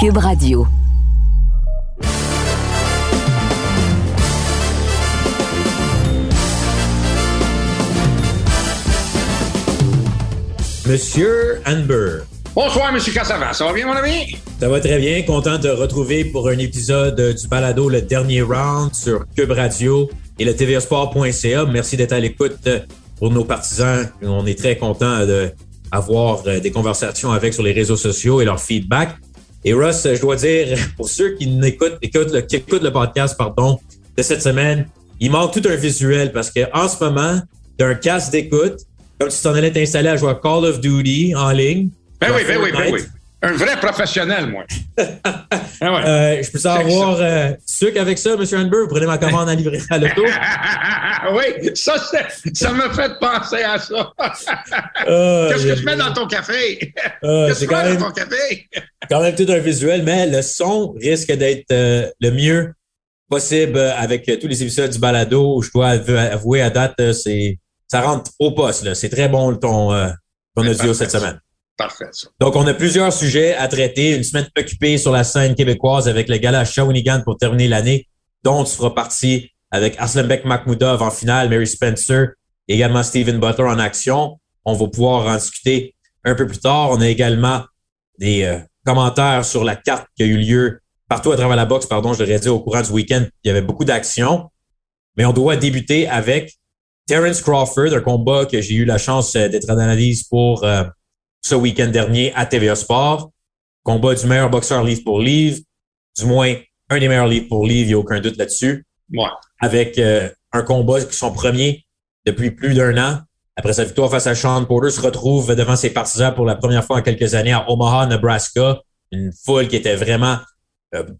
Cube Radio. Monsieur Amber. Bonsoir, Monsieur Cassavant. Ça va bien, mon ami? Ça va très bien. Content de te retrouver pour un épisode du balado Le Dernier Round sur Cube Radio et le tvsport.ca. Merci d'être à l'écoute pour nos partisans. On est très content d'avoir euh, des conversations avec sur les réseaux sociaux et leur feedback. Et Russ, je dois dire, pour ceux qui n'écoutent, écoutent le, qui écoutent le podcast, pardon, de cette semaine, il manque tout un visuel parce qu'en ce moment, tu as un casque d'écoute, comme si tu en allais t'installer à jouer à Call of Duty en ligne. Ben oui, ben oui, ben oui. Un vrai professionnel, moi. ah ouais. euh, je peux savoir, euh, sucre avec ça, M. Hanber, vous prenez ma commande à livrer à l'auto? oui, ça, ça me fait penser à ça. Qu'est-ce que tu mets dans ton café? Qu'est-ce que tu mets dans ton café? quand même tout un visuel, mais le son risque d'être euh, le mieux possible avec tous les épisodes du balado. Je dois avouer à date, c'est ça rentre au poste. C'est très bon ton, euh, ton audio cette semaine. Parfait. Donc, on a plusieurs sujets à traiter. Une semaine occupée sur la scène québécoise avec le gala Shawinigan pour terminer l'année, dont tu feras partie avec Aslanbek Makhmoudov en finale, Mary Spencer, également Steven Butler en action. On va pouvoir en discuter un peu plus tard. On a également des euh, commentaires sur la carte qui a eu lieu partout à travers la boxe, pardon, je l'aurais dit au courant du week-end. Il y avait beaucoup d'actions. Mais on doit débuter avec Terence Crawford, un combat que j'ai eu la chance euh, d'être en analyse pour euh, ce week-end dernier à TVA Sport. Combat du meilleur boxeur livre pour livre, du moins un des meilleurs livres pour livre, il n'y a aucun doute là-dessus. Ouais. Avec euh, un combat qui son premier depuis plus d'un an. Après sa victoire face à Sean Porter, se retrouve devant ses partisans pour la première fois en quelques années à Omaha, Nebraska. Une foule qui était vraiment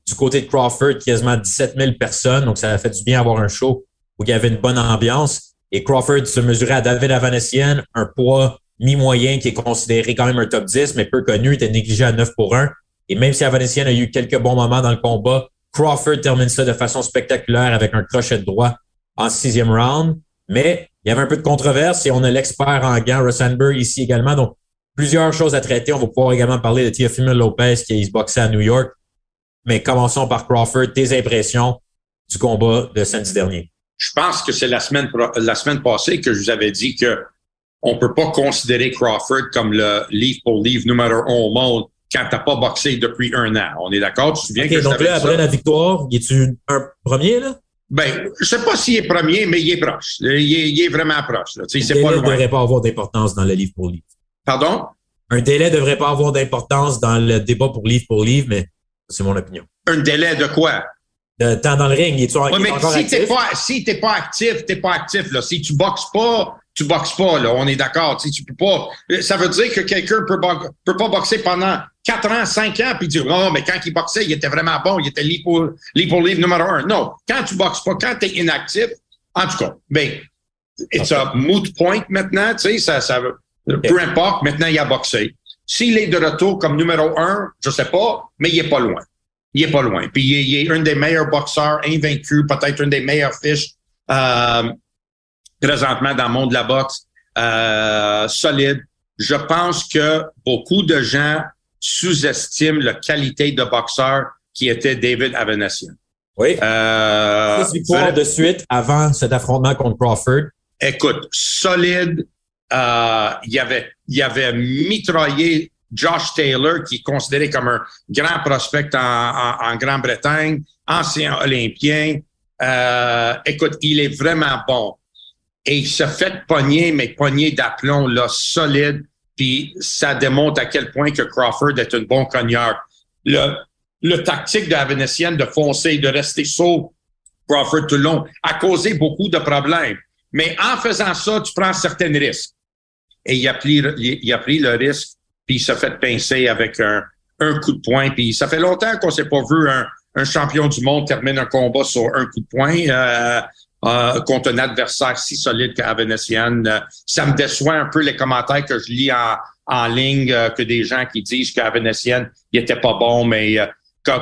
du côté de Crawford, quasiment 17 000 personnes. Donc, ça a fait du bien avoir un show où il y avait une bonne ambiance. Et Crawford se mesurait à David Avanessian, un poids mi-moyen qui est considéré quand même un top 10, mais peu connu, était négligé à 9 pour 1. Et même si Avanessian a eu quelques bons moments dans le combat, Crawford termine ça de façon spectaculaire avec un crochet droit en sixième round. Mais il y avait un peu de controverse et on a l'expert en gants, Russ ici également. Donc, plusieurs choses à traiter. On va pouvoir également parler de Teofimo Lopez qui se boxé à New York. Mais commençons par Crawford. Tes impressions du combat de samedi dernier? je pense que c'est la semaine, la semaine passée que je vous avais dit que on peut pas considérer Crawford comme le livre pour livre numéro un au monde quand t'as pas boxé depuis un an. On est d'accord? Tu te souviens que donc là, après la victoire, il est-tu un premier, là? Ben, je sais pas s'il est premier, mais il est proche. Il est, il est vraiment proche. Là. Un délai ne devrait pas avoir d'importance dans le livre pour livre. Pardon? Un délai devrait pas avoir d'importance dans le débat pour livre pour livre, mais c'est mon opinion. Un délai de quoi? de temps dans le ring. Il est ouais, mais si t'es pas, si t'es pas actif, t'es pas actif, là. Si tu boxes pas, tu boxes pas, là. On est d'accord. Tu, tu peux pas. Ça veut dire que quelqu'un peut, peut pas boxer pendant 4 ans, 5 ans, puis dire, non, mais quand il boxait, il était vraiment bon, il était libre pour, libre pour livre numéro un. Non. Quand tu boxes pas, quand t'es inactif, en tout cas, ben, it's a moot point maintenant, tu sais, ça, ça, peu importe, maintenant il a boxé. S'il est de retour comme numéro un, je sais pas, mais il est pas loin il est pas loin. Puis il est, un des meilleurs boxeurs invaincus, peut-être une des meilleures fiches euh, présentement dans le monde de la boxe. Euh, solide. Je pense que beaucoup de gens sous-estiment la qualité de boxeur qui était David Avanesian. Oui. Euh, victoires de suite avant cet affrontement contre Crawford. Écoute, solide. Euh, il avait, il avait mitraillé Josh Taylor, qui est considéré comme un grand prospect en, Grande-Bretagne, ancien olympien. Euh, écoute, il est vraiment bon. Et il se fait pogner, mais pogner d'aplomb, là, solide. Puis ça démontre à quel point que Crawford est un bon cogneur. Le, le tactique de la Vénétienne de foncer, de rester saut, Crawford tout le long, a causé beaucoup de problèmes. Mais en faisant ça, tu prends certains risques. Et il a pris, il a pris le risque puis il s'est fait pincer avec un, un coup de poing. Puis ça fait longtemps qu'on s'est pas vu un, un, champion du monde terminer un combat sur un coup de poing euh, euh, contre un adversaire si solide qu'Avenetian. Euh, ça me déçoit un peu les commentaires que je lis en, en ligne euh, que des gens qui disent qu'Avenetian, il était pas bon, mais euh,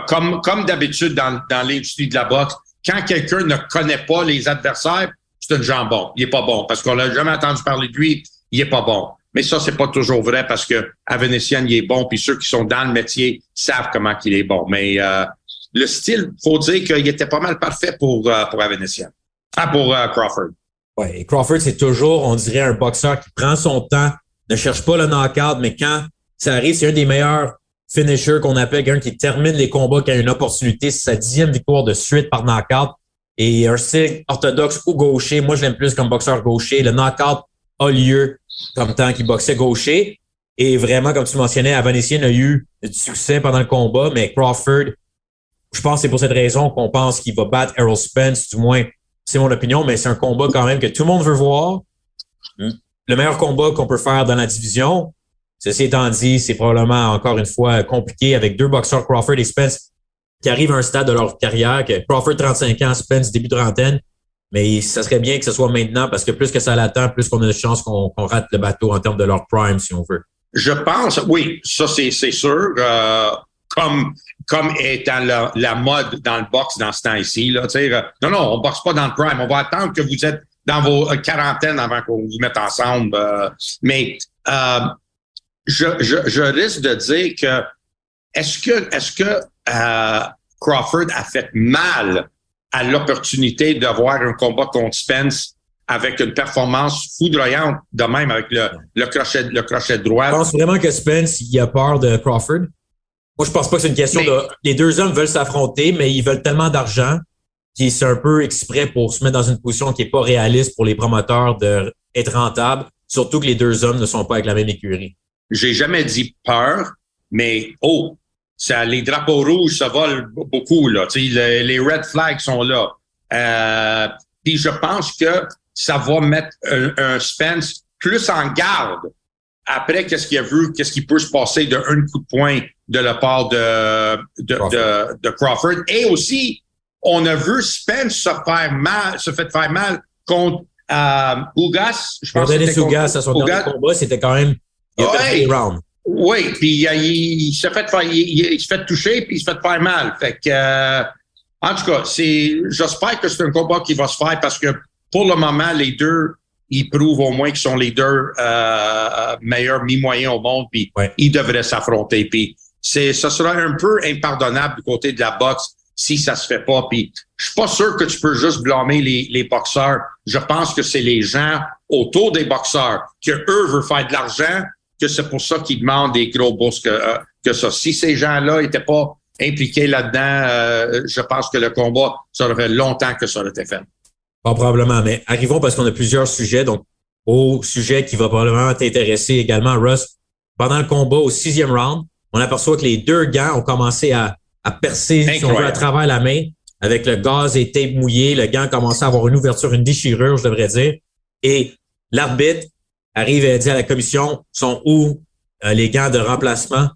comme, comme d'habitude dans, dans l'industrie de la boxe, quand quelqu'un ne connaît pas les adversaires, c'est un jambon. Il est pas bon parce qu'on l'a jamais entendu parler de lui. Il est pas bon. Mais ça, c'est pas toujours vrai parce que à il est bon, puis ceux qui sont dans le métier savent comment qu'il est bon. Mais euh, le style, faut dire qu'il était pas mal parfait pour, euh, pour Ah, pour euh, Crawford. Ouais, et Crawford, c'est toujours, on dirait, un boxeur qui prend son temps, ne cherche pas le knockout, mais quand ça arrive, c'est un des meilleurs finishers qu'on appelle, quelqu'un qui termine les combats, qui a une opportunité. C'est sa dixième victoire de suite par knockout. Et un orthodoxe ou gaucher, moi je l'aime plus comme boxeur gaucher. Le knockout a lieu comme tant qu'il boxait gaucher. Et vraiment, comme tu mentionnais, Avanesien a eu du succès pendant le combat, mais Crawford, je pense que c'est pour cette raison qu'on pense qu'il va battre Errol Spence, du moins, c'est mon opinion, mais c'est un combat quand même que tout le monde veut voir. Le meilleur combat qu'on peut faire dans la division. Ceci étant dit, c'est probablement encore une fois compliqué avec deux boxeurs, Crawford et Spence, qui arrivent à un stade de leur carrière, que Crawford 35 ans, Spence début de trentaine. Mais ça serait bien que ce soit maintenant parce que plus que ça l'attend, plus qu'on a de chances qu'on rate le bateau en termes de leur prime, si on veut. Je pense, oui, ça c'est sûr. Euh, comme comme étant la, mode dans le box dans ce temps-ci. Là, euh, non, non, on boxe pas dans le prime. On va attendre que vous êtes dans vos euh, quarantaines avant qu'on vous mette ensemble. Euh, mais je, je, je, risque de dire que est-ce que est-ce que Crawford a fait mal à l'opportunité d'avoir un combat contre Spence avec une performance foudroyante de même avec le, le crochet le crochet droit? Je pense vraiment que Spence il a peur de Crawford. Moi, je pense pas que c'est une question de. Les deux hommes veulent s'affronter, mais ils veulent tellement d'argent qu'ils c'est un peu exprès pour se mettre dans une position qui est pas réaliste pour les promoteurs d'être rentable, surtout que les deux hommes ne sont pas avec la même écurie. J'ai jamais dit peur, mais oh, ça, les drapeaux rouges, ça vole beaucoup, là. Les, les red flags sont là. Euh, puis je pense que ça va mettre un, un Spence plus en garde après qu'est-ce qu'il a vu, qu'est-ce qui peut se passer de un coup de poing de la part de, de, Crawford. De, Crawford? Et aussi, on a vu Spence se faire mal, se fait faire mal contre euh, Ugas. Je pense que Ugas à son dernier combat, c'était quand même il a ouais. Oui, puis euh, il, s'est fait faire, il, s'est fait toucher puis il s'est fait faire mal. Fait que, euh, en tout cas, c'est, j'espère que c'est un combat qui va se faire parce que pour le moment, les deux ils prouvent au moins qu'ils sont les deux euh, meilleurs mi-moyens au monde, puis ils devraient s'affronter. Puis c'est, ça sera un peu impardonnable du côté de la boxe si ça se fait pas. Puis je suis pas sûr que tu peux juste blâmer les, les boxeurs. Je pense que c'est les gens autour des boxeurs que eux veulent faire de l'argent, que c'est pour ça qu'ils demandent des gros bourses que, euh, que ça. Si ces gens-là étaient pas impliqués là-dedans, euh, je pense que le combat, ça aurait fait longtemps que ça aurait été fait. Pas probablement, mais arrivons parce qu'on a plusieurs sujets. Donc, au sujet qui va probablement t'intéresser également, Russ. Pendant le combat au sixième round, on aperçoit que les deux gants ont commencé à, à percer si à travers la main avec le gaz et tape mouillé. Le gant a commencé à avoir une ouverture, une déchirure, je devrais dire. Et l'arbitre arrive à dire à la commission sont où euh, les gants de remplacement?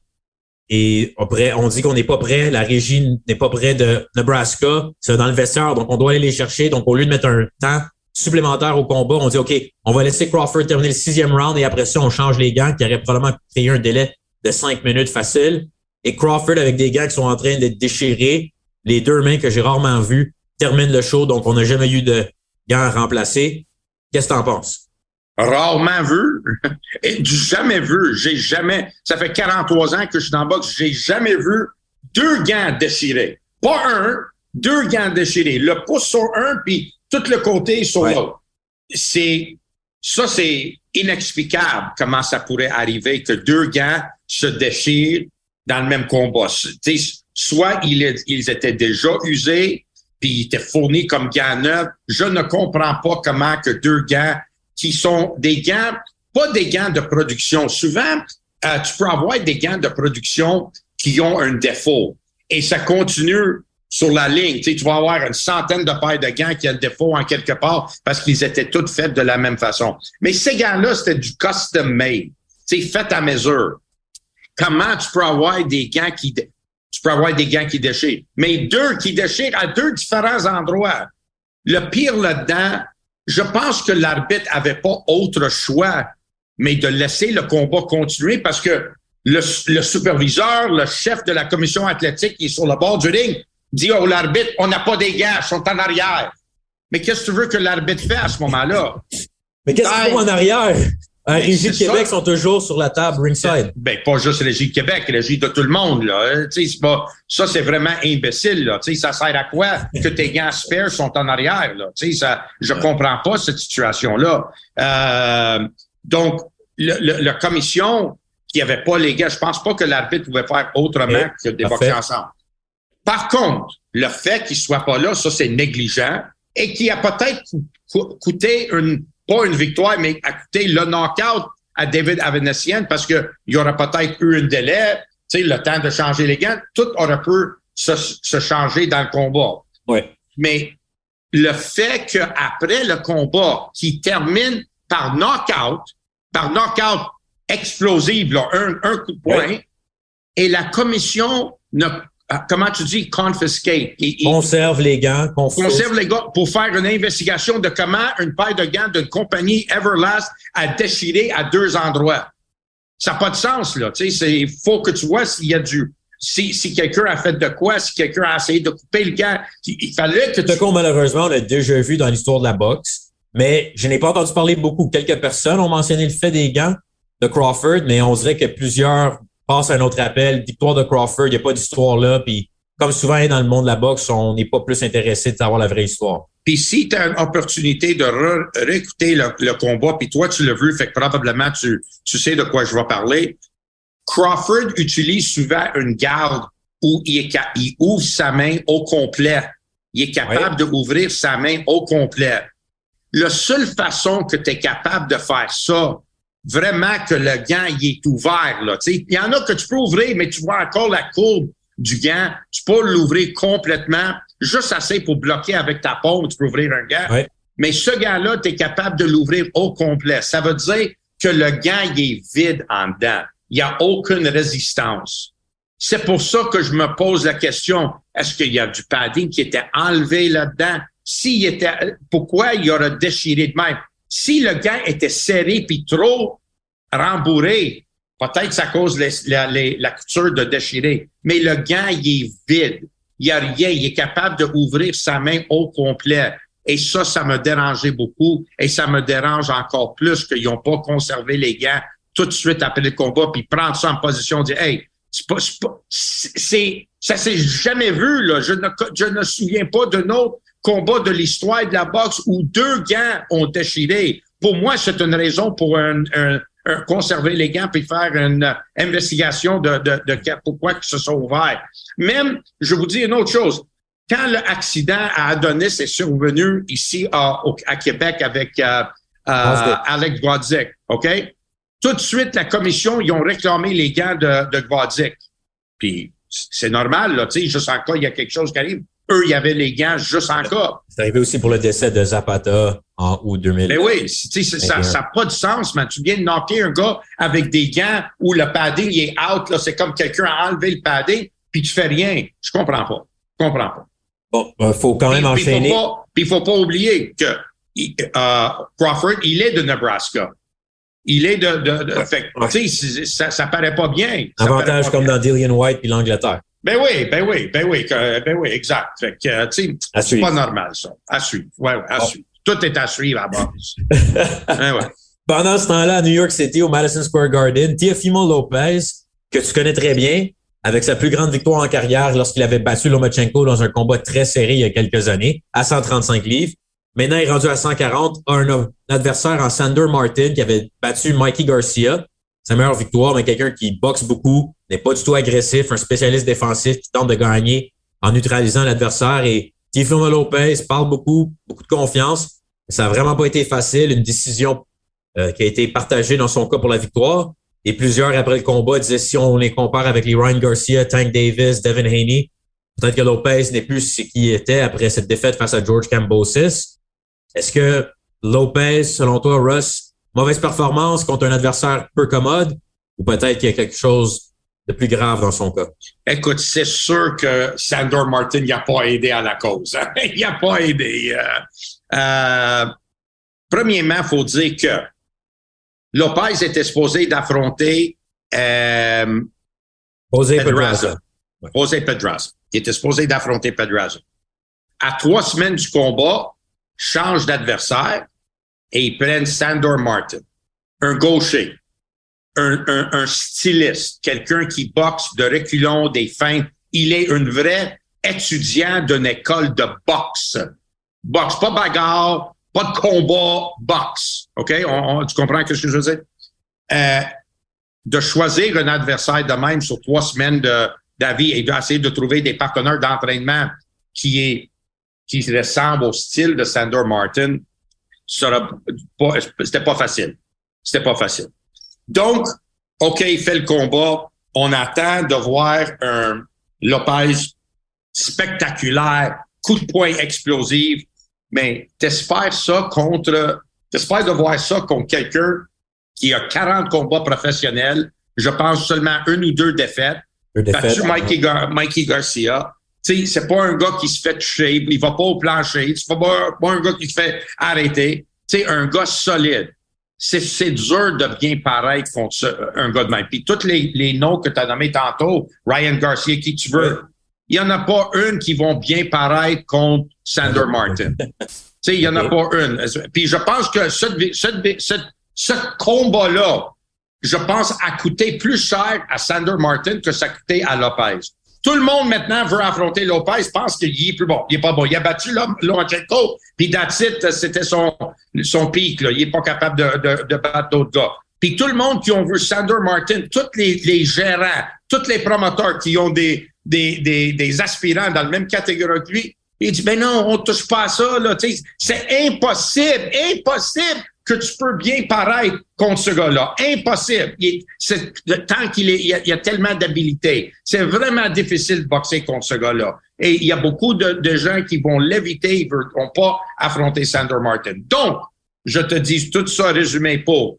Et après, on dit qu'on n'est pas prêt, la régie n'est pas près de Nebraska, c'est dans le vestiaire, donc on doit aller les chercher. Donc, au lieu de mettre un temps supplémentaire au combat, on dit OK, on va laisser Crawford terminer le sixième round et après ça, on change les gants qui aurait probablement créé un délai de cinq minutes facile. Et Crawford, avec des gants qui sont en train d'être déchirés, les deux mains que j'ai rarement vues, terminent le show, donc on n'a jamais eu de gants remplacés. Qu'est-ce que tu en penses? Rarement vu, et jamais vu, j'ai jamais, ça fait 43 ans que je suis dans le boxe, j'ai jamais vu deux gants déchirés. Pas un, deux gants déchirés. Le pouce sur un, puis tout le côté sur l'autre. C'est, ça, c'est inexplicable comment ça pourrait arriver que deux gants se déchirent dans le même combat. soit ils, ils étaient déjà usés, puis ils étaient fournis comme gants neufs. Je ne comprends pas comment que deux gants qui sont des gants, pas des gants de production. Souvent, euh, tu peux avoir des gants de production qui ont un défaut et ça continue sur la ligne. Tu, vas avoir une centaine de paires de gants qui ont le défaut en quelque part parce qu'ils étaient tous faits de la même façon. Mais ces gants-là, c'était du custom made. C'est fait à mesure. Comment tu peux avoir des gants qui tu peux avoir des gants qui déchirent, mais deux qui déchirent à deux différents endroits. Le pire là-dedans, je pense que l'arbitre avait pas autre choix, mais de laisser le combat continuer parce que le, superviseur, le chef de la commission athlétique qui est sur le bord du ring dit au l'arbitre, on n'a pas des gars, ils sont en arrière. Mais qu'est-ce que tu veux que l'arbitre fasse à ce moment-là? Mais qu'est-ce qu'il faut en arrière? La Régie de Québec sont toujours sur la table ringside. Ben, pas juste Régie de Québec, Régie de tout le monde, là. Tu sais, c'est pas, ça, c'est vraiment imbécile, là. Tu sais, ça sert à quoi que tes gants spares sont en arrière, là? Tu sais, ça, je comprends pas cette situation-là. Euh, donc, le, le, la commission qui avait pas les gars, je pense pas que l'arbitre pouvait faire autrement que d'évoquer ensemble. Par contre, le fait qu'il soit pas là, ça, c'est négligent et qui a peut-être coûté une, pas une victoire, mais coûté le knockout à David Avenessian parce qu'il y aurait peut-être eu un délai, tu sais, le temps de changer les gants. Tout aurait pu se, se changer dans le combat. Oui. Mais le fait qu'après le combat, qui termine par knockout, par knockout explosif, là, un, un coup de poing, oui. et la commission ne comment tu dis, confiscate. Et, conserve les gants. Confisque. Conserve les gants pour faire une investigation de comment une paire de gants d'une compagnie Everlast a déchiré à deux endroits. Ça n'a pas de sens, là. Tu sais, il faut que tu vois s'il y a du, si, si quelqu'un a fait de quoi, si quelqu'un a essayé de couper le gant. Il fallait que tu... Ce malheureusement, on a déjà vu dans l'histoire de la boxe, mais je n'ai pas entendu parler beaucoup. Quelques personnes ont mentionné le fait des gants de Crawford, mais on dirait que plusieurs passe un autre appel, victoire de Crawford, il n'y a pas d'histoire là. Puis comme souvent dans le monde de la boxe, on n'est pas plus intéressé de savoir la vraie histoire. Puis si tu as une opportunité de réécouter le, le, combat, puis toi tu l'as vu, fait que probablement tu, tu sais de quoi je vais parler. Crawford utilise souvent une garde où il, est, il ouvre sa main au complet. Il est capable oui. d'ouvrir sa main au complet. La seule façon que tu es capable de faire ça, vraiment que le gant il est ouvert. Là. Il y en a que tu peux ouvrir, mais tu vois encore la courbe du gant. Tu peux l'ouvrir complètement, juste assez pour bloquer avec ta paume, tu peux ouvrir un gant. Ouais. Mais ce gant-là, tu es capable de l'ouvrir au complet. Ça veut dire que le gant il est vide en dedans. Il n'y a aucune résistance. C'est pour ça que je me pose la question, est-ce qu'il y a du padding qui était enlevé là-dedans? S'il était, pourquoi il aurait déchiré de même? Si le gant était serré puis trop rembourré, peut-être ça cause la, couture de déchirer. Mais le gant, il est vide. Il n'y a rien. Il est capable d'ouvrir sa main au complet. Et ça, ça me dérangeait beaucoup. Et ça me dérange encore plus qu'ils n'ont pas conservé les gants tout de suite après le combat, puis prendre ça en position, dire, hey, c'est pas, c'est, ça s'est jamais vu, là. Je ne, je ne me souviens pas d'un autre combat de l'histoire de la boxe où deux gants ont déchiré. Pour moi, c'est une raison pour un, un, un, conserver les gants puis faire une uh, investigation de, de, de, pourquoi ils se sont ouverts. Même, je vous dis une autre chose. Quand l'accident à Adonis est survenu ici à, au, à Québec avec euh, euh, Alex Gwadzik, OK? Tout de suite, la commission, ils ont réclamé les gants de, de Gwadzik. Puis c'est normal, là, tu sais, juste en cas, il y a quelque chose qui arrive eux, il y avait les gants juste en cas. C'est arrivé aussi pour le décès de Zapata en août 2000. Mais oui, ça n'a pas de sens, mais tu viens de knocker un gars avec des gants où le padding est out, là, c'est comme quelqu'un a enlevé le padding, puis tu fais rien. Je comprends pas. Je comprends pas. Bon, il faut quand même puis, enchaîner. Puis il faut pas oublier que euh, Crawford, il est de Nebraska. Il est de... de, de fait, ouais. ça, ça paraît pas bien. Avantage pas comme bien. dans Dillian White puis l'Angleterre. Ben oui, ben oui, ben oui, ben oui, exact. Fait que, tu sais, c'est pas normal, ça. À suivre. Ouais, ouais, à bon. suivre. Tout est à suivre à base. ben ouais. Pendant ce temps-là, à New York City, au Madison Square Garden, Teofimo Lopez, que tu connais très bien, avec sa plus grande victoire en carrière lorsqu'il avait battu Lomachenko dans un combat très serré il y a quelques années, à 135 livres. Maintenant, il est rendu à 140, un adversaire en Sander Martin qui avait battu Mikey Garcia. Sa meilleure victoire, mais quelqu'un qui boxe beaucoup, n'est pas du tout agressif, un spécialiste défensif qui tente de gagner en neutralisant l'adversaire. Et Tifimo Lopez parle beaucoup, beaucoup de confiance. Ça n'a vraiment pas été facile. Une décision euh, qui a été partagée dans son cas pour la victoire. Et plusieurs, après le combat, disaient si on les compare avec les Ryan Garcia, Tank Davis, Devin Haney, peut-être que Lopez n'est plus ce qu'il était après cette défaite face à George Cambosis. Est-ce que Lopez, selon toi, Russ, mauvaise performance contre un adversaire peu commode? Ou peut-être qu'il y a quelque chose de plus grave dans son cas? Écoute, c'est sûr que Sandor Martin n'a pas aidé à la cause. Hein? il n'a pas aidé. Euh, euh, premièrement, il faut dire que Lopez était supposé d'affronter euh, José Pedraza. José Pedraza. Il était supposé d'affronter Pedraza. À trois semaines du combat, change d'adversaire et ils prennent Sandor Martin. un gaucher, un, styliste, quelqu'un qui boxe de reculons, des feintes. Il est un vrai étudiant d'une école de boxe. Boxe, pas bagarre, pas de combat, boxe. OK? tu comprends ce que je veux dire? Euh, de choisir un adversaire de même sur trois semaines d'avis et d'essayer de trouver des partenaires d'entraînement qui est qui ressemblent au style de Sandor Martin, c'était pas facile. C'était pas facile. Donc, OK, il fait le combat. On attend de voir un Lopez spectaculaire, coup de poing explosif, mais t'espères ça contre, t'espères de voir ça contre quelqu'un qui a 40 combats professionnels, je pense seulement une ou deux défaites. Deux défaites. Mikey, Gar Mikey Garcia. C'est pas un gars qui se fait toucher, il va pas au plancher, c'est pas, pas un gars qui se fait arrêter. Tu sais, un gars solide. C'est dur de bien paraître contre un gars de même. Puis tous les, les noms que tu as nommés tantôt, Ryan Garcia, qui tu veux, il y en a pas une qui vont bien paraître contre Sander Martin. tu sais, il y en a pas une. Puis je pense que ce, ce, ce combat-là, je pense, a coûté plus cher à Sander Martin que ça a coûté à Lopez. Tout le monde maintenant veut affronter Lopez, pense qu'il est plus bon. Il est pas bon. Il a battu Lomachenko, puis Datsit, c'était son, son pic. Il est pas capable de, de, de battre d'autres gars. Puis tout le monde qui ont vu Sander Martin, tous les, gérants, tous les promoteurs qui ont des, des, des, des aspirants dans la même catégorie que lui, il dit, ben non, on touche pas à ça, là. C'est impossible, impossible que tu peux bien paraître contre ce gars-là. Impossible. Il, tant qu'il est, il y a, tellement d'habilité. C'est vraiment difficile de boxer contre ce gars-là. Et il y a beaucoup de, gens qui vont l'éviter, ils ne vont pas affronter Sander Martin. Donc, je te dis tout ça résumé pour.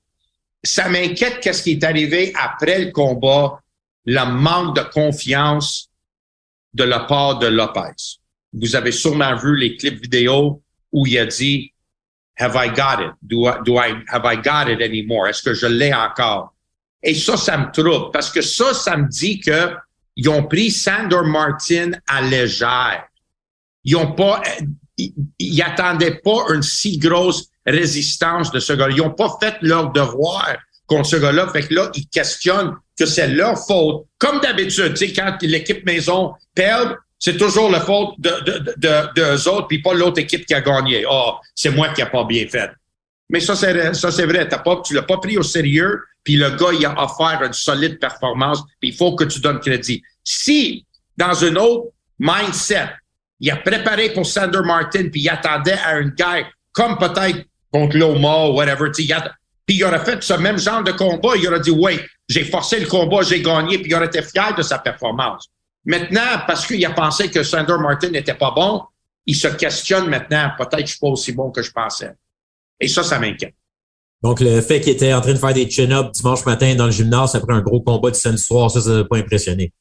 Ça m'inquiète qu'est-ce qui est arrivé après le combat, le manque de confiance de la part de Lopez. Vous avez sûrement vu les clips vidéo où il a dit Have I got it? Do I, have I got it anymore? Est-ce que je l'ai encore? Et ça, ça me trouble parce que ça, ça me dit que ils ont pris Sandor Martin à légère. Ils ont pas, ils, ils attendaient pas une si grosse résistance de ce gars. Ils ont pas fait leur devoir contre ce gars-là. Fait que là, ils questionnent que c'est leur faute. Comme d'habitude, tu sais, quand l'équipe maison perd, c'est toujours la faute de, de, de, de, autres, puis pas l'autre équipe qui a gagné. oh, c'est moi qui a pas bien fait. Mais ça, c'est, ça, c'est vrai. T'as pas, tu l'as pas pris au sérieux, puis le gars, il a offert une solide performance, puis il faut que tu donnes crédit. Si, dans un autre mindset, il a préparé pour Sander Martin, puis il attendait à une guerre, comme peut-être contre Loma ou whatever, puis il aurait fait ce même genre de combat, il aurait dit, oui, j'ai forcé le combat, j'ai gagné, puis il aurait été fier de sa performance. Maintenant, parce qu'il a pensé que Sander Martin n'était pas bon, il se questionne maintenant, peut-être que je suis pas aussi bon que je pensais. Et ça, ça m'inquiète. Donc, le fait qu'il était en train de faire des chin-ups dimanche matin dans le gymnase après un gros combat de samedi soir, ça, ça n'a pas impressionné.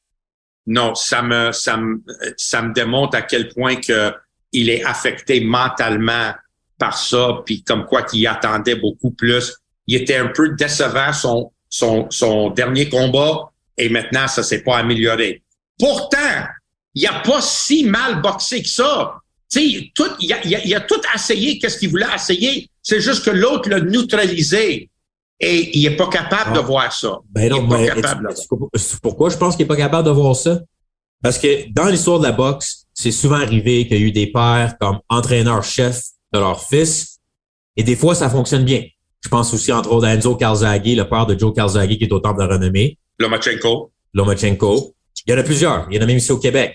Non, ça me, ça me, ça me démontre à quel point que il est affecté mentalement par ça, puis comme quoi qu'il attendait beaucoup plus. Il était un peu décevant son, son, son dernier combat et maintenant, ça s'est pas amélioré. Pourtant, il a pas si mal boxé que ça. Tu tout, il, a, il, a, tout essayé, qu'est-ce qu'il voulait essayer? C'est juste que l'autre l'a neutralisé. Et il est pas capable de ah. voir ça. Ben non, mais pourquoi je pense qu'il est pas capable de voir ça? Parce que dans l'histoire de la boxe, c'est souvent arrivé qu'il y a eu des pères comme entraîneur-chef de leur fils. Et des fois, ça fonctionne bien. Je pense aussi, entre autres, à Enzo Calzaghe, le père de Joe Calzaghe, qui est au temple de renommée. Lomachenko. Lomachenko. Il y en a plusieurs. Il y en a même ici au Québec.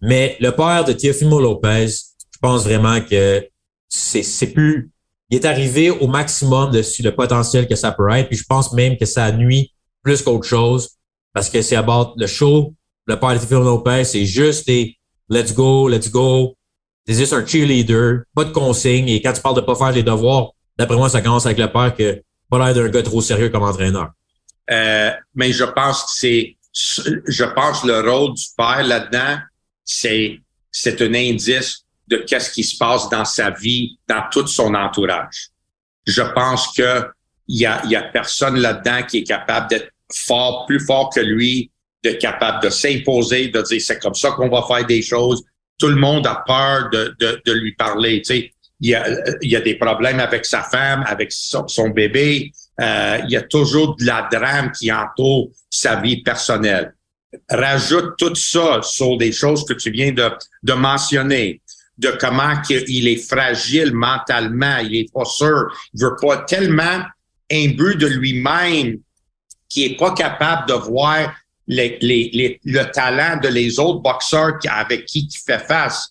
Mais le père de Teofimo Lopez, je pense vraiment que c'est, plus, il est arrivé au maximum de le potentiel que ça peut être. Puis je pense même que ça nuit plus qu'autre chose parce que c'est about le show. Le père de Teofimo Lopez, c'est juste des let's go, let's go. C'est juste un cheerleader, pas de consigne. Et quand tu parles de pas faire les devoirs, d'après moi, ça commence avec le père que pas l'air d'un gars trop sérieux comme entraîneur. Euh, mais je pense que c'est je pense le rôle du père là-dedans, c'est c'est un indice de qu'est-ce qui se passe dans sa vie, dans tout son entourage. Je pense que il y a, y a personne là-dedans qui est capable d'être fort, plus fort que lui, de capable de s'imposer, de dire c'est comme ça qu'on va faire des choses. Tout le monde a peur de, de, de lui parler. Tu sais, il y a, y a des problèmes avec sa femme, avec son bébé. Euh, il y a toujours de la drame qui entoure sa vie personnelle. Rajoute tout ça sur des choses que tu viens de, de mentionner, de comment il est fragile mentalement, il est pas sûr, il veut pas tellement imbu de lui-même qui est pas capable de voir les, les, le talent de les autres boxeurs avec qui il fait face.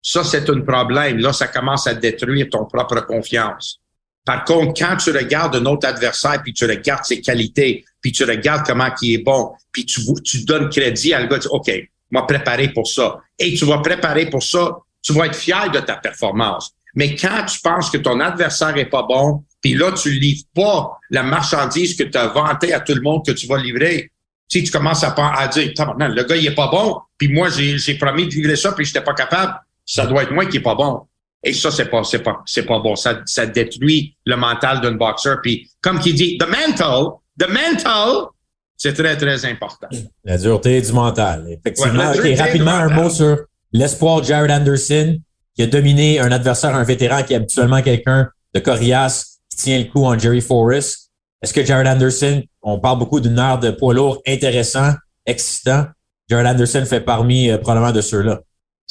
Ça, c'est un problème. Là, ça commence à détruire ton propre confiance. Par contre, quand tu regardes un autre adversaire, puis tu regardes ses qualités, puis tu regardes comment il est bon, puis tu, tu donnes crédit à le gars, tu dis, OK, moi préparé pour ça. Et tu vas préparer pour ça, tu vas être fier de ta performance. Mais quand tu penses que ton adversaire est pas bon, puis là, tu livres pas la marchandise que tu as vantée à tout le monde que tu vas livrer, si tu commences à, à dire, le gars, il est pas bon, puis moi, j'ai promis de livrer ça, puis je n'étais pas capable, ça doit être moi qui est pas bon. Et ça, c'est pas, c'est pas, c'est pas bon. Ça, ça détruit le mental d'un boxeur. Puis, comme qui dit, the mental, the mental, c'est très, très important. La dureté du mental. Effectivement. rapidement, un mot sur l'espoir Jared Anderson, qui a dominé un adversaire, un vétéran qui est habituellement quelqu'un de coriace, qui tient le coup en Jerry Forrest. Est-ce que Jared Anderson, on parle beaucoup d'une heure de poids lourd intéressant, excitant. Jared Anderson fait parmi euh, probablement de ceux-là.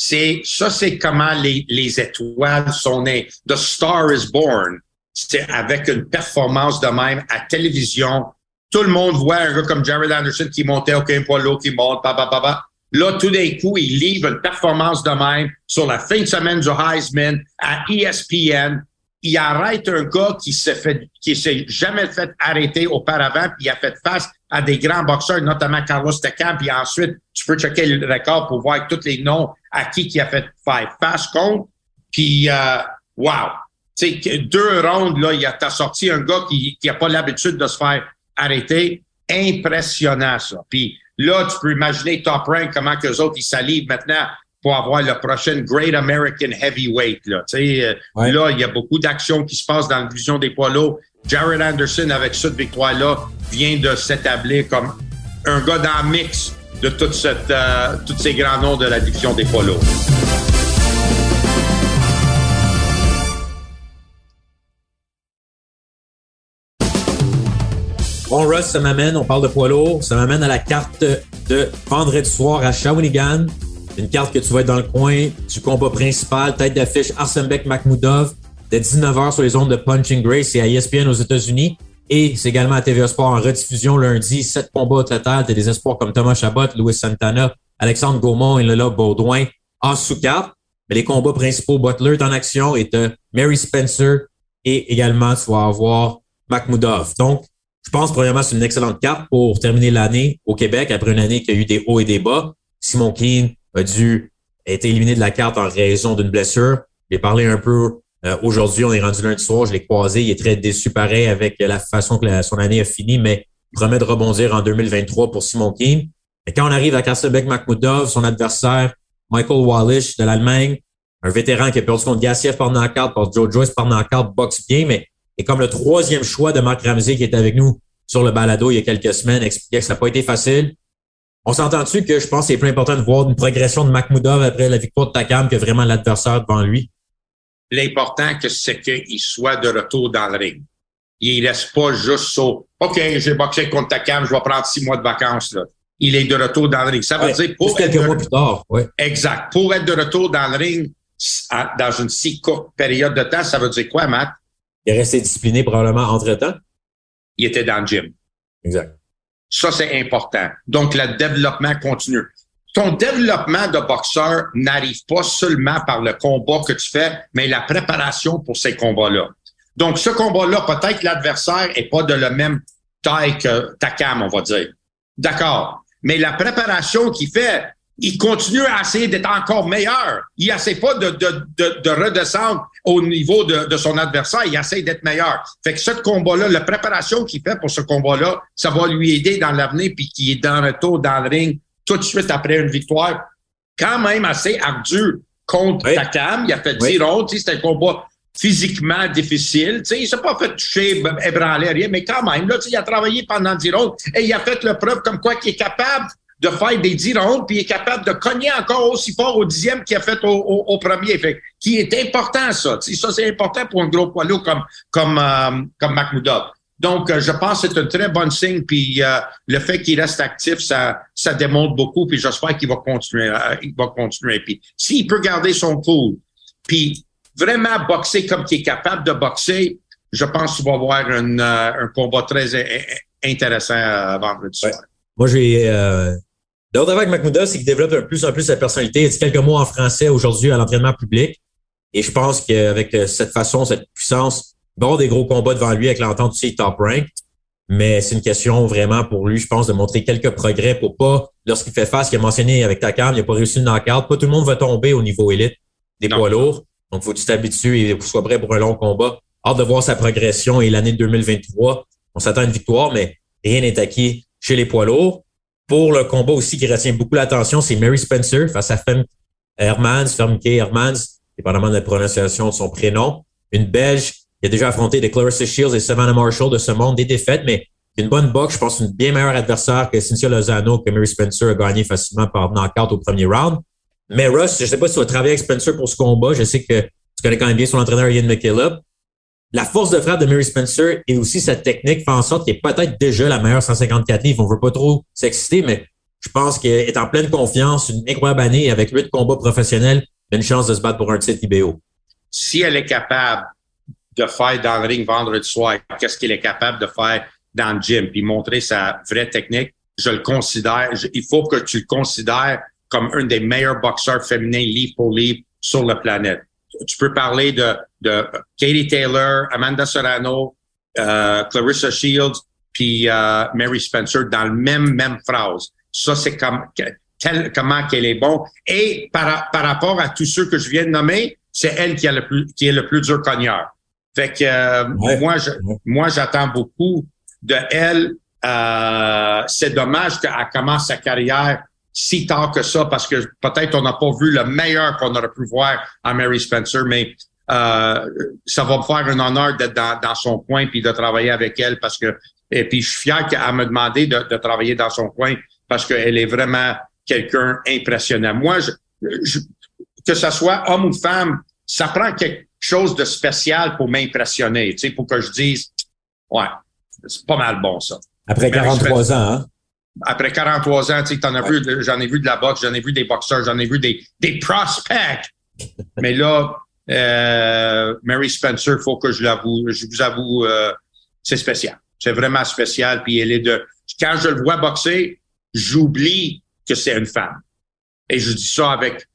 C'est ça, c'est comment les, les étoiles sont nées. The Star is Born. C'est avec une performance de même à télévision. Tout le monde voit un gars comme Jared Anderson qui montait au okay, poids qui monte, bah, bah, bah, bah. Là, tout d'un coup, il livre une performance de même sur la fin de semaine du Heisman à ESPN. Il arrête un gars qui s'est fait, qui s'est jamais fait arrêter auparavant, puis il a fait face à des grands boxeurs, notamment Carlos Tecam, puis ensuite, tu peux checker le record pour voir tous les noms à qui qui a fait faire face contre. Puis, euh, wow! Tu sais, deux rounds, là, il a sorti un gars qui n'a pas l'habitude de se faire arrêter. Impressionnant, ça. Puis là, tu peux imaginer Top Rank, comment que autres, ils salivent maintenant pour avoir le prochain Great American Heavyweight. Là, tu sais, euh, là il y a beaucoup d'actions qui se passent dans la division des poids lourds. Jared Anderson, avec cette victoire-là, vient de s'établir comme un gars dans le mix de euh, tous ces grands noms de la division des poids lourds. Bon, Russ, ça m'amène, on parle de poids lourd, ça m'amène à la carte de vendredi soir à Shawinigan. Une carte que tu vas être dans le coin du combat principal, tête d'affiche Arsenbek Makhmoudov, dès 19h sur les ondes de Punching Grace et à ESPN aux États-Unis. Et c'est également à TVA Sport en rediffusion lundi. Sept combats au total. T'as des espoirs comme Thomas Chabot, Louis Santana, Alexandre Gaumont et Lola Baudouin en sous-carte. Mais les combats principaux, Butler en action et Mary Spencer et également tu vas avoir Makhmoudov. Donc, je pense premièrement c'est une excellente carte pour terminer l'année au Québec après une année qui a eu des hauts et des bas. Simon Keane a dû être éliminé de la carte en raison d'une blessure. J'ai parlé un peu euh, aujourd'hui, on est rendu lundi soir, je l'ai croisé. Il est très déçu pareil avec la façon que son année a fini, mais il promet de rebondir en 2023 pour Simon Keane. Et quand on arrive à Kasselbeck Makhmoudov, son adversaire, Michael Wallish de l'Allemagne, un vétéran qui a perdu contre Gassiev par knockout, par Joe Joyce par knockout, boxe bien, mais comme le troisième choix de Marc Ramsey qui est avec nous sur le balado il y a quelques semaines, expliquait que ça n'a pas été facile. On s'entend-tu que je pense que c'est plus important de voir une progression de Makhmoudov après la victoire de Takam que vraiment l'adversaire devant lui? L'important, c'est qu'il soit de retour dans le ring. Il reste pas juste sur OK, j'ai boxé contre ta cam, je vais prendre six mois de vacances. Là. Il est de retour dans le ring. Ça veut dire pour quelques mois plus tard. Ouais. Exact. Pour être de retour dans le ring dans une si courte période de temps, ça veut dire quoi, Matt? Il est resté discipliné probablement entre-temps. Il était dans le gym. Exact. Ça, c'est important. Donc, le développement continue ton développement de boxeur n'arrive pas seulement par le combat que tu fais, mais la préparation pour ces combats-là. Donc, ce combat-là, peut-être l'adversaire est pas de la même taille que Takam, on va dire. D'accord. Mais la préparation qu'il fait, il continue à essayer d'être encore meilleur. Il essaie pas de, de, de, de redescendre au niveau de, de, son adversaire. Il essaie d'être meilleur. Fait que ce combat-là, la préparation qu'il fait pour ce combat-là, ça va lui aider dans l'avenir puis qu'il est dans le tour, dans le ring tout de suite après une victoire quand même assez ardu contre Takam. Il a fait 10 rondes. C'était un combat physiquement difficile. il ne s'est pas fait toucher, ébranler, rien, mais quand même, là, il a travaillé pendant 10 rondes et il a fait le preuve comme quoi qu'il est capable de faire des 10 rondes, puis il est capable de cogner encore aussi fort au dixième qu'il a fait au, premier. Fait, qui est important, ça. ça, c'est important pour un gros poids comme, comme, euh, comme Donc, je pense que c'est un très bon signe. Puis le fait qu'il reste actif, ça, ça démontre beaucoup. Puis j'espère qu'il va continuer. il va continuer. Puis s'il peut garder son cool, puis vraiment boxer comme qu'il est capable de boxer, je pense qu'il va avoir un combat très intéressant à vendredi soir. Moi, j'ai L'autre avec Mahmouda, c'est qu'il développe de plus en plus sa personnalité. Il dit quelques mots en français aujourd'hui à l'entraînement public. Et je pense qu'avec euh, cette façon, cette puissance, avoir des gros combats devant lui avec l'entente aussi top rank. Mais c'est une question vraiment pour lui, je pense, de montrer quelques progrès pour pas, lorsqu'il fait face, qu'il a mentionné avec ta carte, il n'a pas réussi une knockout. Pas tout le monde va tomber au niveau élite des poids lourds. Donc, faut que tu t'habitues et que tu sois prêt pour un long combat. Hâte de voir sa progression et l'année 2023. On s'attend à une victoire, mais rien n'est acquis chez les poids lourds. Pour le combat aussi qui retient beaucoup l'attention, c'est Mary Spencer face à Fem Hermans, Femke Hermans, dépendamment de la prononciation de son prénom. Une Belge qui a déjà affronté des Clarissa Shields et Savannah Marshall de ce monde, des défaites, mais une bonne boxe, je pense, une bien meilleure adversaire que Cynthia Lozano, que Mary Spencer a gagné facilement par knockout au premier round. Mais Russ, je ne sais pas si tu vas travailler avec Spencer pour ce combat. Je sais que tu connais quand même bien son entraîneur Ian McKillop la force de frappe de Mary Spencer et aussi sa technique fait en sorte qu'elle est peut-être déjà la meilleure 154 livres. On veut pas trop s'exciter, mais je pense qu'elle est en pleine confiance, une incroyable année avec huit combats professionnels, une chance de se battre pour un titre IBO. Si elle est capable de faire dans le ring vendredi soir, qu'est-ce qu'elle est capable de faire dans le gym, puis montrer sa vraie technique, je le considère, il faut que tu le considères comme un des meilleurs boxeurs féminins livre pour livre sur la planète tu peux parler de, de Katie Taylor, Amanda Serrano, euh, Clarissa Shields, puis euh, Mary Spencer dans le même même phrase. Ça, c'est comme comment qu'elle est bon. Et par, par rapport à tous ceux que je viens de nommer, c'est elle qui, a le plus, qui est le plus dur cogneur. Fait que euh, moi, je, moi, j'attends beaucoup de elle. Euh, c'est dommage qu'elle commence sa carrière si tard que ça parce que peut-être on n'a pas vu le meilleur qu'on aurait pu voir à Mary Spencer, mais euh, ça va me faire un honneur d'être dans, dans, son coin puis de travailler avec elle parce que et puis je suis fier qu'elle me demandé de, de, travailler dans son coin parce qu'elle est vraiment quelqu'un impressionnant. Moi, je, que ce soit homme ou femme, ça prend quelque chose de spécial pour m'impressionner, tu sais, pour que je dise, ouais, c'est pas mal bon ça. Après 43 ans, hein? après 43 ans, tu sais, as vu, j'en ai vu de la boxe, j'en ai vu des boxeurs, j'en ai vu des, des prospects. Mais là, euh, Mary Spencer, faut que je l'avoue, je vous avoue, euh, c'est spécial. C'est vraiment spécial. Puis elle est de. Quand je le vois boxer, j'oublie que c'est une femme. Et je dis ça avec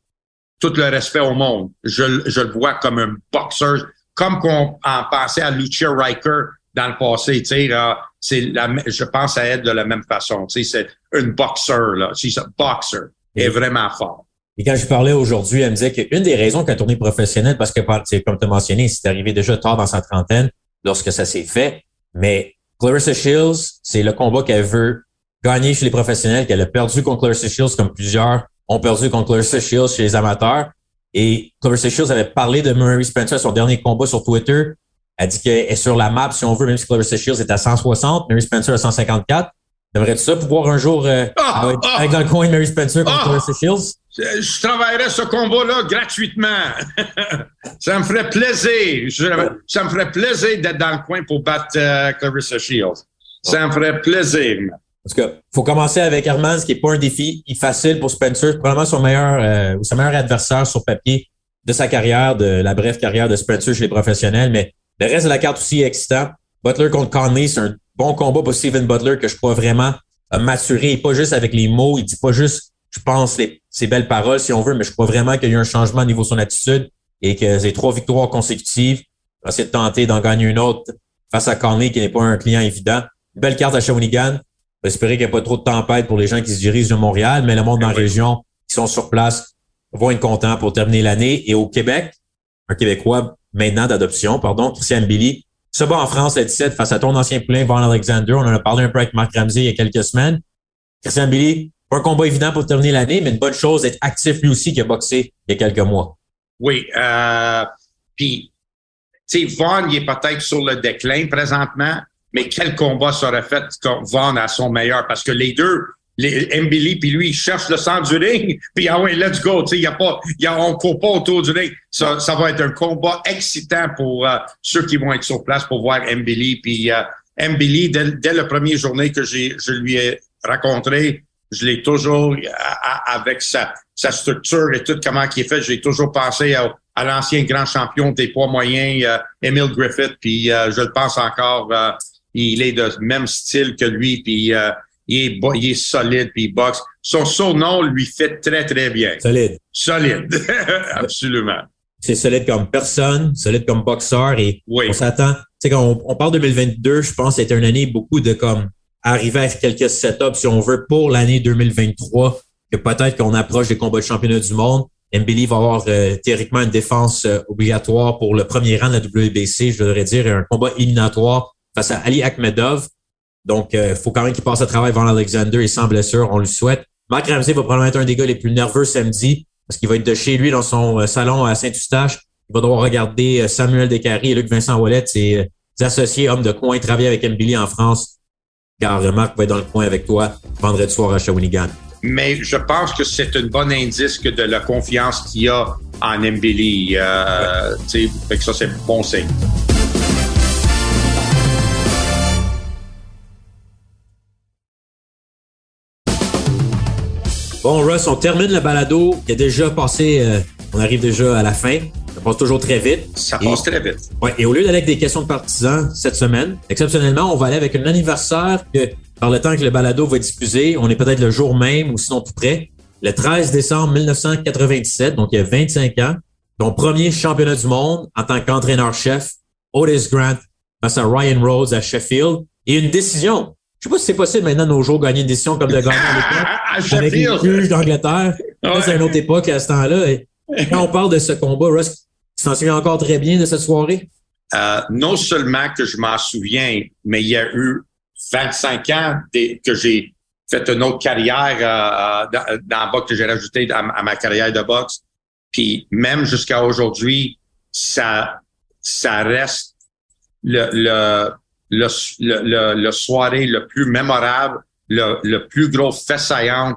tout le respect au monde. Je, le vois comme un boxeur, comme qu'on en pensait à Lucia Riker dans le passé. Je pense à elle de la même façon. C'est une boxeur, là. C'est un boxer. est vraiment fort. Et quand je parlais aujourd'hui, elle me disait qu'une des raisons qu'elle tournée professionnelle, parce que, comme tu as mentionné, c'est arrivé déjà tard dans sa trentaine lorsque ça s'est fait. Mais Clarissa Shields, c'est le combat qu'elle veut gagner chez les professionnels, qu'elle a perdu contre Clarissa Shields comme plusieurs ont perdu contre Clarissa Shields chez les amateurs. Et Clarissa Shields avait parlé de Murray Spencer, son dernier combat sur Twitter. Elle dit qu'elle est sur la map, si on veut, même si Clarissa Shields est à 160, Mary Spencer à 154. Aimerais-tu ça pouvoir un jour euh, ah, ah, avec dans le coin Mary Spencer contre ah, Clarissa Shields? Je, travaillerais ce combat-là gratuitement. ça me ferait plaisir. ça me ferait plaisir d'être dans le coin pour battre euh, Clarissa Shields. Ça me ferait plaisir. Parce que faut commencer avec Hermans, qui est pas un défi facile pour Spencer, probablement son meilleur euh, ou son meilleur adversaire sur papier de sa carrière, de la brève carrière de Spencer chez les professionnels, mais le reste de la carte aussi est excitant. Butler contre Conley, c'est un bon combat pour Steven Butler que je crois vraiment maturer, pas juste avec les mots, il dit pas juste, je pense, les, ses belles paroles, si on veut, mais je crois vraiment qu'il y a eu un changement au niveau de son attitude et que ces trois victoires consécutives, va essayer de tenter d'en gagner une autre face à Conley, qui n'est pas un client évident. Une belle carte à Shawinigan. J'espérais qu'il n'y ait pas trop de tempête pour les gens qui se dirigent de Montréal, mais le monde dans la région qui sont sur place vont être contents pour terminer l'année. Et au Québec, un Québécois maintenant d'adoption, pardon, Christian Billy, se bat en France le 17 face à ton ancien poulain, Von Alexander. On en a parlé un peu avec Marc Ramsey il y a quelques semaines. Christian Billy, pas un combat évident pour terminer l'année, mais une bonne chose d'être actif lui aussi qui a boxé il y a quelques mois. Oui. Euh, puis, tu sais, Vaughn, il est peut-être sur le déclin présentement, mais quel combat serait fait quand Vaughn à son meilleur? Parce que les deux, les puis lui, il cherche le centre du ring, puis ah ouais, let's go, tu sais, y a pas, y a, on court pas autour du ring. Ça, ça va être un combat excitant pour euh, ceux qui vont être sur place pour voir Mbili puis euh, dès, dès la première journée que j'ai, je lui ai rencontré, je l'ai toujours, avec sa, sa structure et tout comment il est fait, j'ai toujours pensé à, à l'ancien grand champion des poids moyens, euh, Emile Griffith, puis euh, je le pense encore, euh, il est de même style que lui, puis il, est, il est solide, puis il boxe. Son surnom lui fait très, très bien. Solide. Solide, absolument. C'est solide comme personne, solide comme boxeur, et on s'attend, tu sais, quand on, on parle 2022, je pense que c'était une année beaucoup de comme arriver à quelques setups, si on veut, pour l'année 2023, que peut-être qu'on approche des combats de championnat du monde. Mbili va avoir euh, théoriquement une défense euh, obligatoire pour le premier rang de la WBC, je devrais dire, un combat éliminatoire face à Ali Akhmedov. Donc, il euh, faut quand même qu'il passe à travail avant Alexander et sans blessure, on le souhaite. Mark Ramsey va probablement être un des gars les plus nerveux samedi parce qu'il va être de chez lui dans son salon à Saint-Eustache. Il va devoir regarder Samuel Descaries et Luc Vincent Wallet, ses associés hommes de coin, travailler avec Mbili en France car Marc va être dans le coin avec toi vendredi soir à Shawinigan. Mais je pense que c'est un bon indice que de la confiance qu'il y a en Mbili. Euh, ouais. Fait que ça, c'est bon signe. Bon, Russ, on termine le balado. Il a déjà passé, euh, on arrive déjà à la fin. Ça passe toujours très vite. Ça passe très vite. Ouais, et au lieu d'aller avec des questions de partisans cette semaine, exceptionnellement, on va aller avec un anniversaire que, par le temps que le balado va être diffusé, on est peut-être le jour même ou sinon tout près. Le 13 décembre 1997, donc il y a 25 ans, ton premier championnat du monde en tant qu'entraîneur-chef, Otis Grant face à Ryan Rhodes à Sheffield, et une décision. Je sais pas si c'est possible maintenant nos jours gagner une décision comme de gagner à l'époque. avec les juges d'Angleterre. Ouais. C'est une autre époque à ce temps-là. Et quand on parle de ce combat, Russ, tu t'en souviens encore très bien de cette soirée? Euh, non seulement que je m'en souviens, mais il y a eu 25 ans que j'ai fait une autre carrière euh, dans, dans le boxe que j'ai rajouté à, à, ma carrière de boxe. Puis même jusqu'à aujourd'hui, ça, ça reste le, le, le, le, le, soirée le plus mémorable, le, le plus gros fait saillant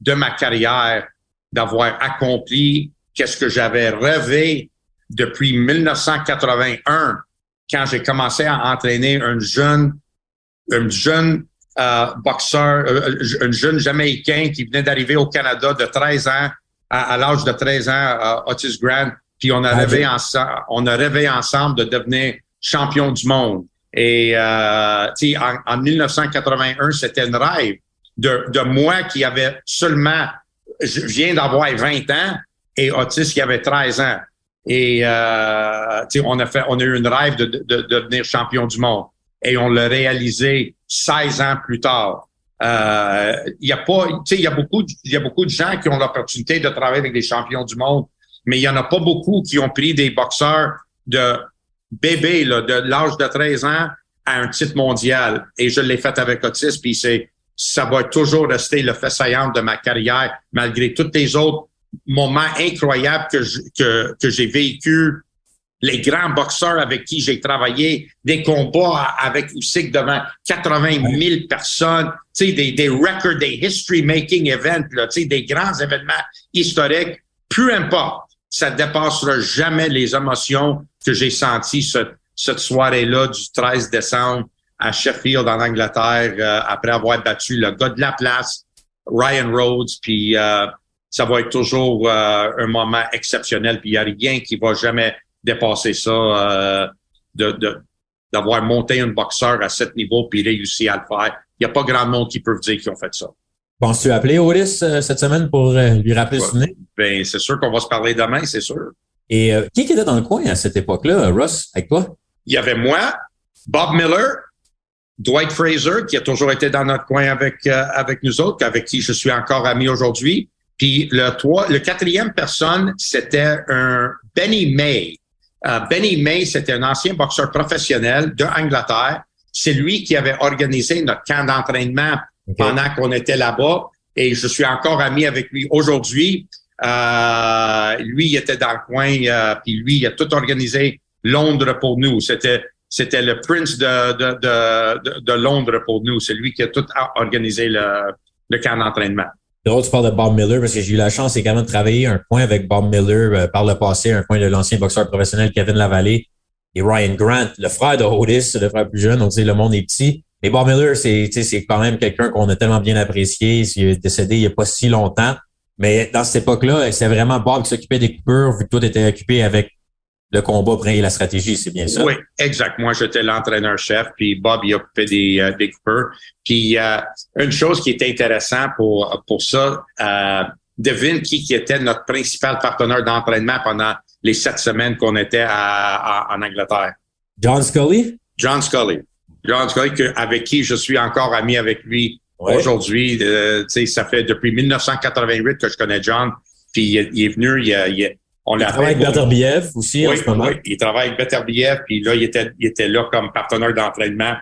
de ma carrière d'avoir accompli qu'est-ce que j'avais rêvé depuis 1981, quand j'ai commencé à entraîner un jeune, un jeune euh, boxeur, euh, un jeune Jamaïcain qui venait d'arriver au Canada de 13 ans, à, à l'âge de 13 ans, euh, Otis Grant, puis on a, rêvé ensemble, on a rêvé ensemble de devenir champion du monde. Et euh, en, en 1981, c'était un rêve de, de moi qui avait seulement, je viens d'avoir 20 ans, et Otis qui avait 13 ans. Et euh, on a fait, on a eu une rêve de, de, de, devenir champion du monde. Et on l'a réalisé 16 ans plus tard. Il euh, y a pas, il y a beaucoup, il y a beaucoup de gens qui ont l'opportunité de travailler avec des champions du monde, mais il y en a pas beaucoup qui ont pris des boxeurs de bébé, là, de l'âge de 13 ans à un titre mondial. Et je l'ai fait avec Otis, puis c'est, ça va toujours rester le fait de ma carrière, malgré toutes les autres moments incroyables que, que, que j'ai vécu, les grands boxeurs avec qui j'ai travaillé, des combats avec Usyk devant 80 000 personnes, des, des records, des history-making events, là, des grands événements historiques, peu importe, ça dépassera jamais les émotions que j'ai senties ce, cette soirée-là du 13 décembre à Sheffield, en Angleterre, euh, après avoir battu le gars de la place, Ryan Rhodes, puis euh, ça va être toujours euh, un moment exceptionnel. Puis il n'y a rien qui va jamais dépasser ça, euh, de, de, d'avoir monté un boxeur à ce niveau puis réussi à le faire. Il n'y a pas grand monde qui peut dire qu'ils ont fait ça. Penses-tu appeler Oris euh, cette semaine pour euh, lui rappeler ouais. souvenir? Ben, c'est sûr qu'on va se parler demain, c'est sûr. Et euh, qui était dans le coin à cette époque-là, Russ, avec toi? Il y avait moi, Bob Miller, Dwight Fraser, qui a toujours été dans notre coin avec, avec nous autres, avec qui je suis encore ami aujourd'hui. Puis le, trois, le quatrième personne, c'était un Benny May. Uh, Benny May, c'était un ancien boxeur professionnel de Angleterre. C'est lui qui avait organisé notre camp d'entraînement okay. pendant qu'on était là-bas. Et je suis encore ami avec lui aujourd'hui. Euh, lui, il était dans le coin, euh, puis lui, il a tout organisé Londres pour nous. C'était c'était le prince de, de, de, de, Londres pour nous. C'est lui qui a tout organisé le, le camp d'entraînement. Drôle, tu parles de Bob Miller parce que j'ai eu la chance également de travailler un coin avec Bob Miller euh, par le passé, un coin de l'ancien boxeur professionnel Kevin Lavallée. et Ryan Grant, le frère de Otis, le frère plus jeune, donc le monde est petit. Mais Bob Miller, c'est quand même quelqu'un qu'on a tellement bien apprécié. Il est décédé il n'y a pas si longtemps. Mais dans cette époque-là, c'est vraiment Bob qui s'occupait des coupures, vu que tout était occupé avec le combat et la stratégie, c'est bien ça? Oui, exact. Moi, j'étais l'entraîneur-chef, puis Bob, il occupait des, euh, des coupeurs. Puis, euh, une chose qui était intéressante pour, pour ça, euh, devine qui, qui était notre principal partenaire d'entraînement pendant les sept semaines qu'on était à, en Angleterre. John Scully? John Scully. John Scully, avec qui je suis encore ami avec lui aujourd'hui. Euh, ça fait depuis 1988 que je connais John. Puis il, est venu, il, il, on il travaille avec Beterbiev aussi en ce moment. Oui, il travaille avec Beterbiev, puis là, il était, il était là comme partenaire d'entraînement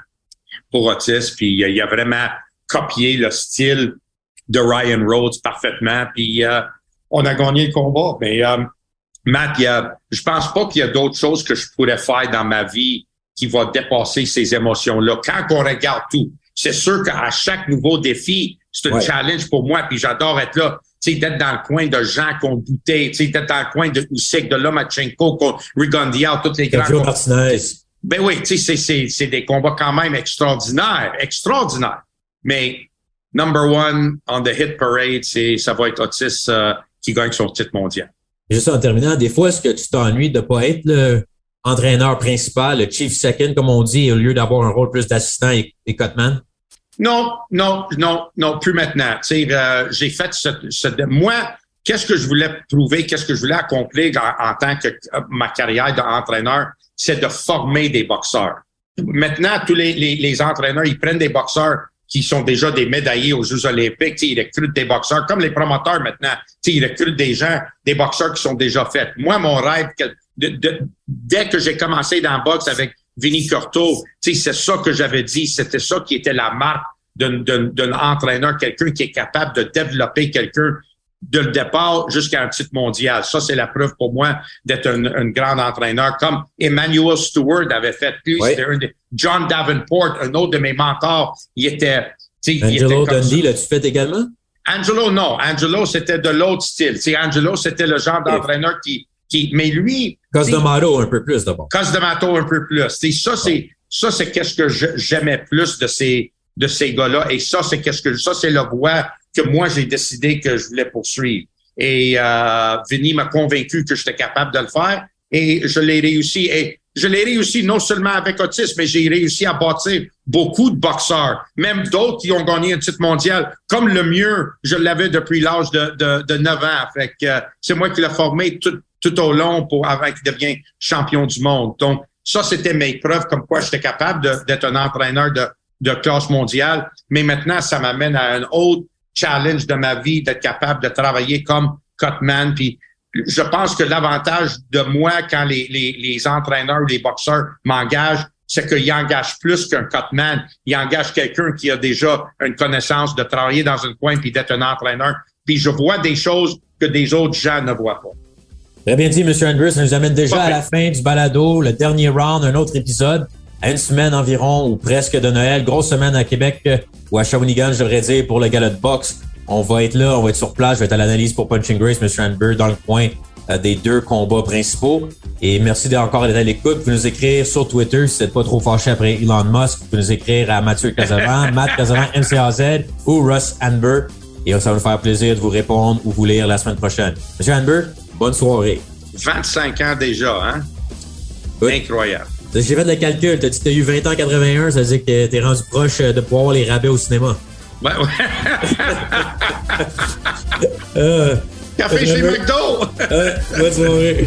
pour Otis, puis il a vraiment copié le style de Ryan Rhodes parfaitement, puis euh, on a gagné le combat. Mais euh, Matt, il y a, je pense pas qu'il y a d'autres choses que je pourrais faire dans ma vie qui va dépasser ces émotions-là. Quand on regarde tout, c'est sûr qu'à chaque nouveau défi, c'est un challenge pour moi, puis j'adore être là d'être dans le coin de gens qu'on doutait, d'être dans le coin de Usyk, de Lomachenko, Rigondia, toutes les grands. Martinez. Ben oui, c'est des combats quand même extraordinaires, extraordinaires. Mais number one on the hit parade, c'est ça va être Otis euh, qui gagne son titre mondial. Juste en terminant, des fois, est-ce que tu t'ennuies de pas être le entraîneur principal, le chief second, comme on dit, au lieu d'avoir un rôle plus d'assistant et, et cutman? Non, non, non, non, plus maintenant. Euh, j'ai fait ce, ce, moi, qu'est-ce que je voulais prouver, qu'est-ce que je voulais accomplir en, tant que euh, ma carrière d'entraîneur, c'est de former des boxeurs. Maintenant, tous les, les, les, entraîneurs, ils prennent des boxeurs qui sont déjà des médaillés aux Jeux olympiques, tu sais, ils recrutent des boxeurs, comme les promoteurs maintenant, tu sais, ils recrutent des gens, des boxeurs qui sont déjà faits. Moi, mon rêve, de, dès que j'ai commencé dans le boxe avec Vinny Corto, c'est ça que j'avais dit, c'était ça qui était la marque d'un entraîneur, quelqu'un qui est capable de développer quelqu'un de le départ jusqu'à un titre mondial. Ça, c'est la preuve pour moi d'être un, un, grand entraîneur, comme Emmanuel Stewart avait fait. Lui, c'était un de John Davenport, un autre de mes mentors. Il était... Angelo Dundee, l'as-tu fait également? Angelo, non. Angelo, c'était de l'autre style. T'sais, Angelo, c'était le genre d'entraîneur qui, qui... Mais lui... Cosdemato un peu plus d'abord. Cosdemato un peu plus. T'sais, ça, c'est ça, c'est qu'est-ce que j'aimais plus de ces de ces gars-là. Et ça, c'est qu'est-ce que ça, c'est la voie que moi j'ai décidé que je voulais poursuivre. Et euh, Vinny m'a convaincu que j'étais capable de le faire. Et je l'ai réussi. Et je l'ai réussi non seulement avec Otis, mais j'ai réussi à bâtir beaucoup de boxeurs, même d'autres qui ont gagné un titre mondial. Comme le mieux, je l'avais depuis l'âge de, de, de 9 ans. Fait que euh, c'est moi qui l'ai formé tout, tout au long pour avant qu'il devienne champion du monde. Donc, ça, c'était mes preuves comme quoi j'étais capable d'être un entraîneur de, classe mondiale. Mais maintenant, ça m'amène à un autre challenge de ma vie d'être capable de travailler comme cutman. Puis je pense que l'avantage de moi quand les, les, les entraîneurs ou les boxeurs m'engagent, c'est qu'ils engagent plus qu'un cutman. Ils engagent quelqu'un qui a déjà une connaissance de travailler dans un coin puis d'être un entraîneur. Puis je vois des choses que des autres gens ne voient pas. Très bien dit, M. Andrews. Ça nous amène déjà à la fin du balado, le dernier round, un autre épisode à une semaine environ ou presque de Noël. Grosse semaine à Québec ou à Shawinigan, je devrais dire, pour le gala de boxe. On va être là, on va être sur place, je vais être à l'analyse pour Punching Grace, M. Amber, dans le coin euh, des deux combats principaux. Et merci encore d'être à l'écoute. Vous pouvez nous écrire sur Twitter si vous n'êtes pas trop fâché après Elon Musk. Vous pouvez nous écrire à Mathieu Casavan, Matt Casavan, MCAZ ou Russ Amber. Et ça va nous faire plaisir de vous répondre ou vous lire la semaine prochaine. Monsieur Amber, bonne soirée. 25 ans déjà, hein? Incroyable. J'ai fait le calcul. Que t'as eu 20 ans 81, ça veut dire que t'es rendu proche de pouvoir voir les rabais au cinéma. Ouais, ouais. euh, Café chez McDo! euh, bonne soirée.